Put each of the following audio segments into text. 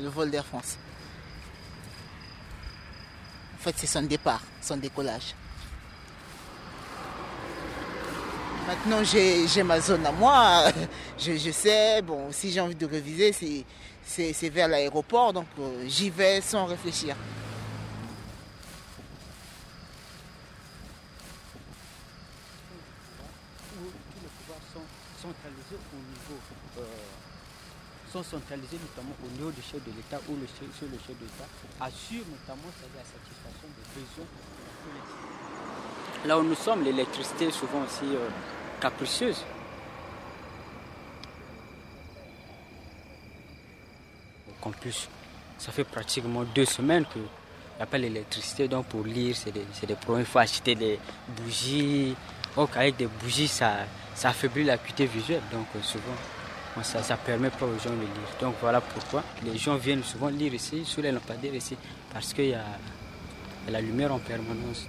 le vol d'Air France. En fait, c'est son départ, son décollage. Maintenant, j'ai ma zone à moi. Je, sais, bon, si j'ai envie de réviser, c'est vers l'aéroport, donc euh, j'y vais sans réfléchir. centralisés au niveau, euh, sont centralisés notamment au niveau du chef de l'État ou le chef, sur le chef de l'État, assure notamment la satisfaction des besoins Là où nous sommes, l'électricité est souvent aussi euh, capricieuse. En plus, ça fait pratiquement deux semaines que n'y a pas l'électricité, donc pour lire, c'est des, des, problèmes. Il faut acheter des bougies. Donc avec des bougies, ça, ça affaiblit l'acuité visuelle. Donc euh, souvent, ça ne permet pas aux gens de lire. Donc voilà pourquoi les gens viennent souvent lire ici, sous les lampadaires ici, parce qu'il y, a la lumière en permanence.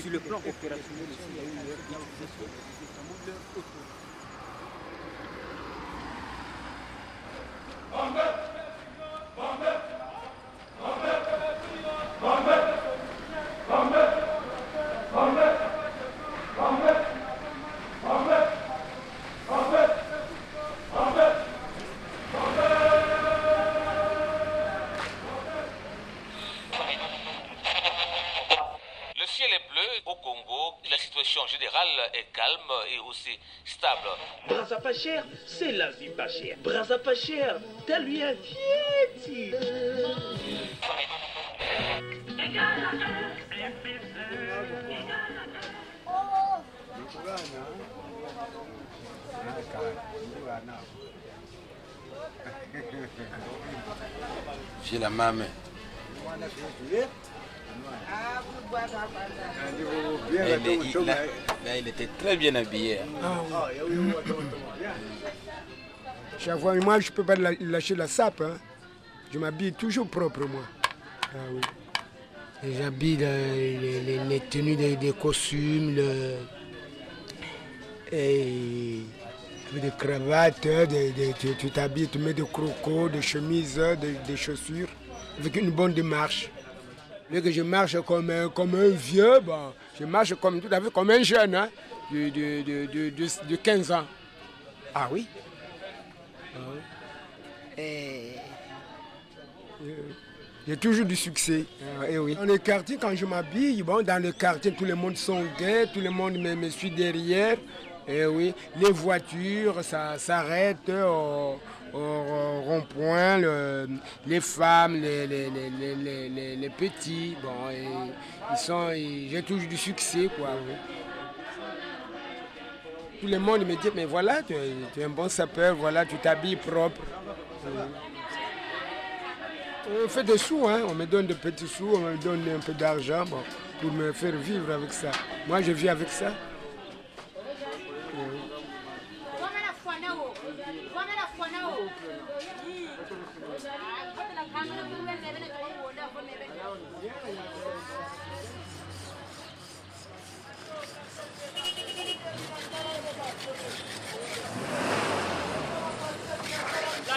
Sur le plan opérationnel il y a une utilisation, notamment leur est calme et aussi stable. Brasa pas cher, c'est la vie pas chère. Brasa pas cher, t'as lui un pied. J'ai la main. Il, était très bien habillé. Ah, Chaque fois, moi, je ne peux pas lâcher la sape. Hein. Je m'habille toujours propre, moi. Ah, oui. J'habille les, tenues des, costumes, le, et des cravates, tu t'habilles, tu mets des crocos, des chemises, des chaussures, avec une bonne démarche que je marche comme un, comme un vieux, bon, je marche comme, tout à fait comme un jeune hein, de, de, de, de, 15 ans. Ah oui? Ah Et... J'ai toujours du succès. Ah, et oui. Dans le quartier, quand je m'habille, bon, dans le quartier, tout le monde sont gays, tout le monde me, me suit derrière. Et oui, les voitures, ça s'arrête au rond-point, les femmes, les, les, petits, bon, ils sont, j'ai toujours du succès, quoi. Tout le monde me dit, mais voilà, tu es, un bon sapeur, voilà, tu t'habilles propre. On fait des sous, hein. on me donne de petits sous, on me donne un peu d'argent pour me faire vivre avec ça. Moi, je vis avec ça.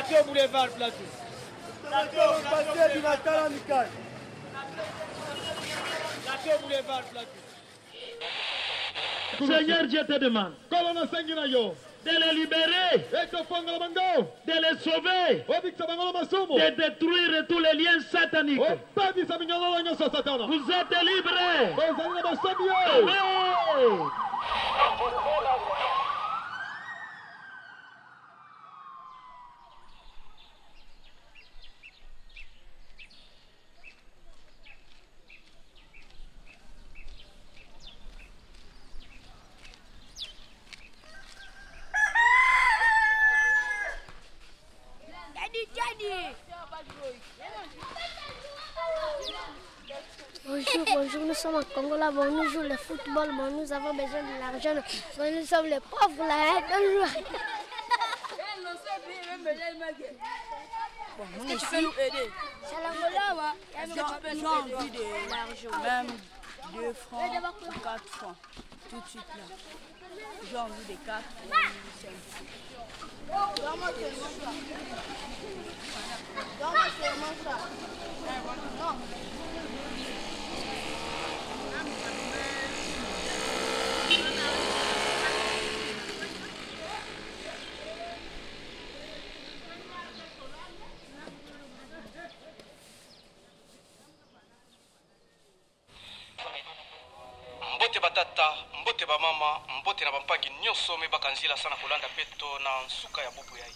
Plateau boulevard, plateau. Plateau, plateau du matin amical. Plateau boulevard, plateau. Seigneur, je te demande de les libérer, de les sauver, de détruire tous les liens sataniques. Vous êtes libres. Bonjour, bonjour, nous sommes au Congo là, bon, nous jouons le football, bon, nous avons besoin de l'argent, bon, nous sommes les pauvres là, hein, Bon, Est-ce que tu peux nous aider? Est-ce que tu peux nous aider? de l'argent Même 2 francs, 4 francs. tout de suite là. J'ai envie des cartes. c'est un peu- Donne-moi seulement ça. Donne-moi seulement ça. Non. Batata mbote bamama mbote na bampangi nyonso mibaka nzela sana kolanda peto na nsuka ya bubu yai